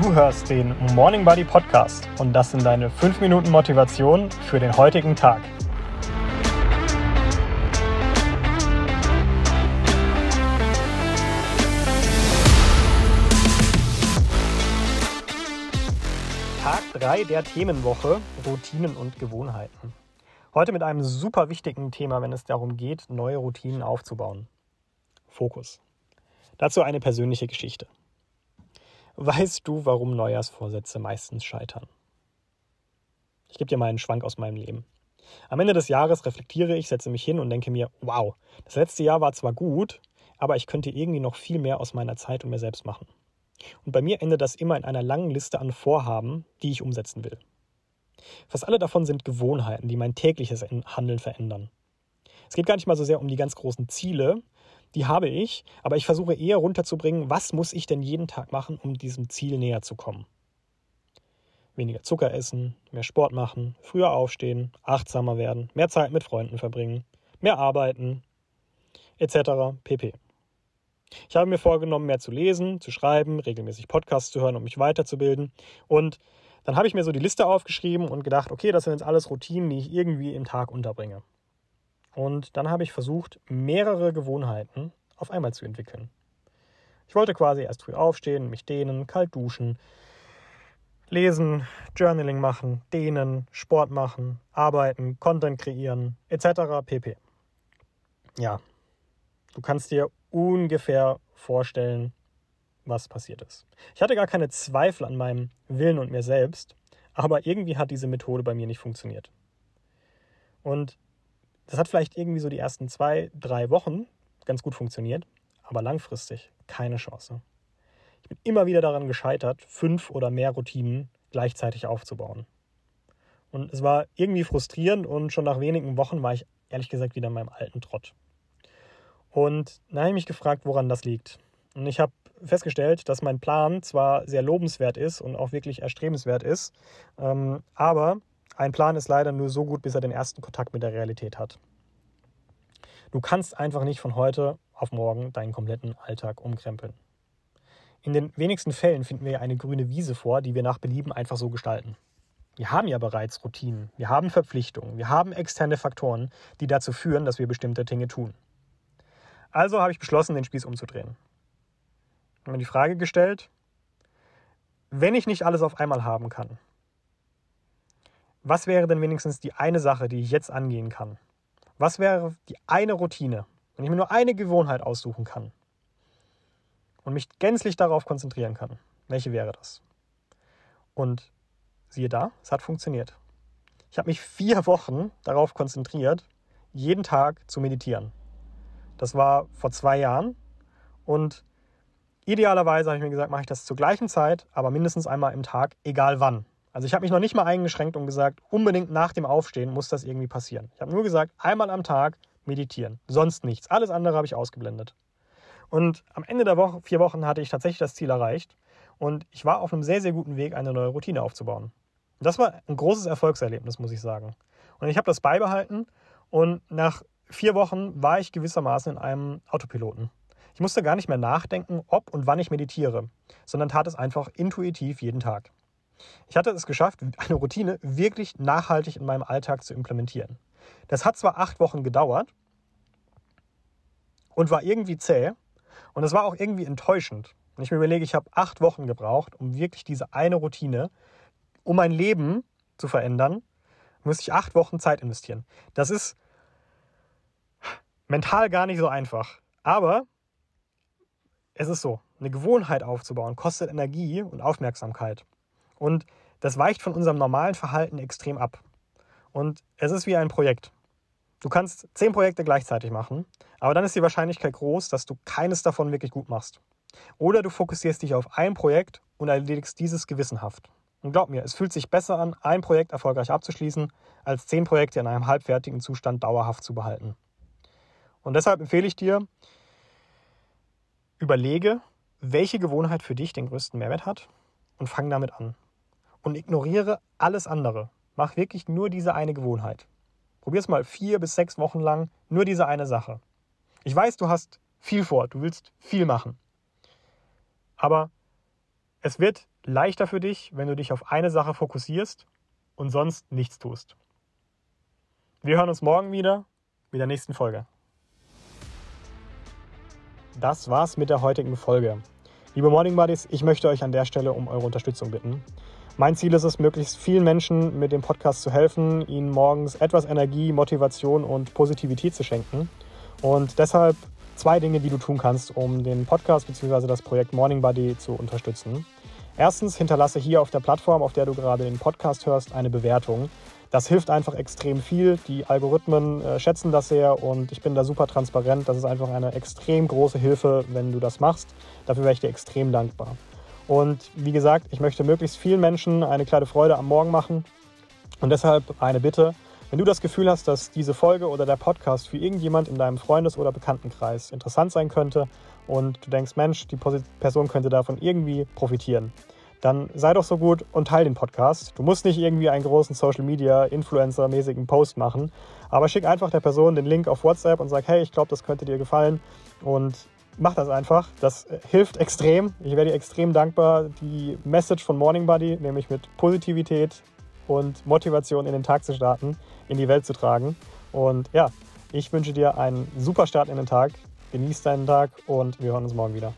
Du hörst den Morning Buddy Podcast und das sind deine 5 Minuten Motivation für den heutigen Tag. Tag 3 der Themenwoche Routinen und Gewohnheiten. Heute mit einem super wichtigen Thema, wenn es darum geht, neue Routinen aufzubauen. Fokus. Dazu eine persönliche Geschichte. Weißt du, warum Neujahrsvorsätze meistens scheitern? Ich gebe dir mal einen Schwank aus meinem Leben. Am Ende des Jahres reflektiere ich, setze mich hin und denke mir, wow, das letzte Jahr war zwar gut, aber ich könnte irgendwie noch viel mehr aus meiner Zeit und mir selbst machen. Und bei mir endet das immer in einer langen Liste an Vorhaben, die ich umsetzen will. Fast alle davon sind Gewohnheiten, die mein tägliches Handeln verändern. Es geht gar nicht mal so sehr um die ganz großen Ziele, die habe ich, aber ich versuche eher runterzubringen, was muss ich denn jeden Tag machen, um diesem Ziel näher zu kommen. Weniger Zucker essen, mehr Sport machen, früher aufstehen, achtsamer werden, mehr Zeit mit Freunden verbringen, mehr arbeiten, etc. pp. Ich habe mir vorgenommen, mehr zu lesen, zu schreiben, regelmäßig Podcasts zu hören, um mich weiterzubilden. Und dann habe ich mir so die Liste aufgeschrieben und gedacht, okay, das sind jetzt alles Routinen, die ich irgendwie im Tag unterbringe. Und dann habe ich versucht, mehrere Gewohnheiten auf einmal zu entwickeln. Ich wollte quasi erst früh aufstehen, mich dehnen, kalt duschen, lesen, Journaling machen, dehnen, Sport machen, arbeiten, Content kreieren, etc. pp. Ja, du kannst dir ungefähr vorstellen, was passiert ist. Ich hatte gar keine Zweifel an meinem Willen und mir selbst, aber irgendwie hat diese Methode bei mir nicht funktioniert. Und das hat vielleicht irgendwie so die ersten zwei, drei Wochen ganz gut funktioniert, aber langfristig keine Chance. Ich bin immer wieder daran gescheitert, fünf oder mehr Routinen gleichzeitig aufzubauen. Und es war irgendwie frustrierend und schon nach wenigen Wochen war ich ehrlich gesagt wieder in meinem alten Trott. Und dann habe ich mich gefragt, woran das liegt. Und ich habe festgestellt, dass mein Plan zwar sehr lobenswert ist und auch wirklich erstrebenswert ist, ähm, aber ein Plan ist leider nur so gut, bis er den ersten Kontakt mit der Realität hat. Du kannst einfach nicht von heute auf morgen deinen kompletten Alltag umkrempeln. In den wenigsten Fällen finden wir eine grüne Wiese vor, die wir nach Belieben einfach so gestalten. Wir haben ja bereits Routinen, wir haben Verpflichtungen, wir haben externe Faktoren, die dazu führen, dass wir bestimmte Dinge tun. Also habe ich beschlossen, den Spieß umzudrehen. Ich habe mir die Frage gestellt, wenn ich nicht alles auf einmal haben kann, was wäre denn wenigstens die eine Sache, die ich jetzt angehen kann? Was wäre die eine Routine, wenn ich mir nur eine Gewohnheit aussuchen kann und mich gänzlich darauf konzentrieren kann? Welche wäre das? Und siehe da, es hat funktioniert. Ich habe mich vier Wochen darauf konzentriert, jeden Tag zu meditieren. Das war vor zwei Jahren und idealerweise habe ich mir gesagt, mache ich das zur gleichen Zeit, aber mindestens einmal im Tag, egal wann. Also ich habe mich noch nicht mal eingeschränkt und gesagt, unbedingt nach dem Aufstehen muss das irgendwie passieren. Ich habe nur gesagt, einmal am Tag meditieren, sonst nichts. Alles andere habe ich ausgeblendet. Und am Ende der Woche, vier Wochen hatte ich tatsächlich das Ziel erreicht und ich war auf einem sehr, sehr guten Weg, eine neue Routine aufzubauen. Das war ein großes Erfolgserlebnis, muss ich sagen. Und ich habe das beibehalten und nach vier Wochen war ich gewissermaßen in einem Autopiloten. Ich musste gar nicht mehr nachdenken, ob und wann ich meditiere, sondern tat es einfach intuitiv jeden Tag. Ich hatte es geschafft, eine Routine wirklich nachhaltig in meinem Alltag zu implementieren. Das hat zwar acht Wochen gedauert und war irgendwie zäh und es war auch irgendwie enttäuschend. Wenn ich mir überlege, ich habe acht Wochen gebraucht, um wirklich diese eine Routine, um mein Leben zu verändern, müsste ich acht Wochen Zeit investieren. Das ist mental gar nicht so einfach. Aber es ist so, eine Gewohnheit aufzubauen kostet Energie und Aufmerksamkeit. Und das weicht von unserem normalen Verhalten extrem ab. Und es ist wie ein Projekt. Du kannst zehn Projekte gleichzeitig machen, aber dann ist die Wahrscheinlichkeit groß, dass du keines davon wirklich gut machst. Oder du fokussierst dich auf ein Projekt und erledigst dieses gewissenhaft. Und glaub mir, es fühlt sich besser an, ein Projekt erfolgreich abzuschließen, als zehn Projekte in einem halbfertigen Zustand dauerhaft zu behalten. Und deshalb empfehle ich dir, überlege, welche Gewohnheit für dich den größten Mehrwert hat und fang damit an und ignoriere alles andere. Mach wirklich nur diese eine Gewohnheit. Probier es mal vier bis sechs Wochen lang, nur diese eine Sache. Ich weiß, du hast viel vor, du willst viel machen. Aber Es wird leichter für dich, wenn du dich auf eine Sache fokussierst und sonst nichts tust. Wir hören uns morgen wieder mit der nächsten Folge. Das war's mit der heutigen Folge. Liebe Morning Buddies, ich möchte euch an der Stelle um eure Unterstützung bitten. Mein Ziel ist es, möglichst vielen Menschen mit dem Podcast zu helfen, ihnen morgens etwas Energie, Motivation und Positivität zu schenken. Und deshalb zwei Dinge, die du tun kannst, um den Podcast bzw. das Projekt Morning Buddy zu unterstützen. Erstens, hinterlasse hier auf der Plattform, auf der du gerade den Podcast hörst, eine Bewertung. Das hilft einfach extrem viel. Die Algorithmen äh, schätzen das sehr und ich bin da super transparent. Das ist einfach eine extrem große Hilfe, wenn du das machst. Dafür wäre ich dir extrem dankbar. Und wie gesagt, ich möchte möglichst vielen Menschen eine kleine Freude am Morgen machen. Und deshalb eine Bitte, wenn du das Gefühl hast, dass diese Folge oder der Podcast für irgendjemand in deinem Freundes- oder Bekanntenkreis interessant sein könnte und du denkst, Mensch, die Person könnte davon irgendwie profitieren, dann sei doch so gut und teile den Podcast. Du musst nicht irgendwie einen großen Social Media Influencer-mäßigen Post machen, aber schick einfach der Person den Link auf WhatsApp und sag, hey, ich glaube, das könnte dir gefallen und mach das einfach. Das äh, hilft extrem. Ich werde dir extrem dankbar, die Message von Morning Buddy, nämlich mit Positivität und Motivation in den Tag zu starten, in die Welt zu tragen. Und ja, ich wünsche dir einen super Start in den Tag. Genieß deinen Tag und wir hören uns morgen wieder.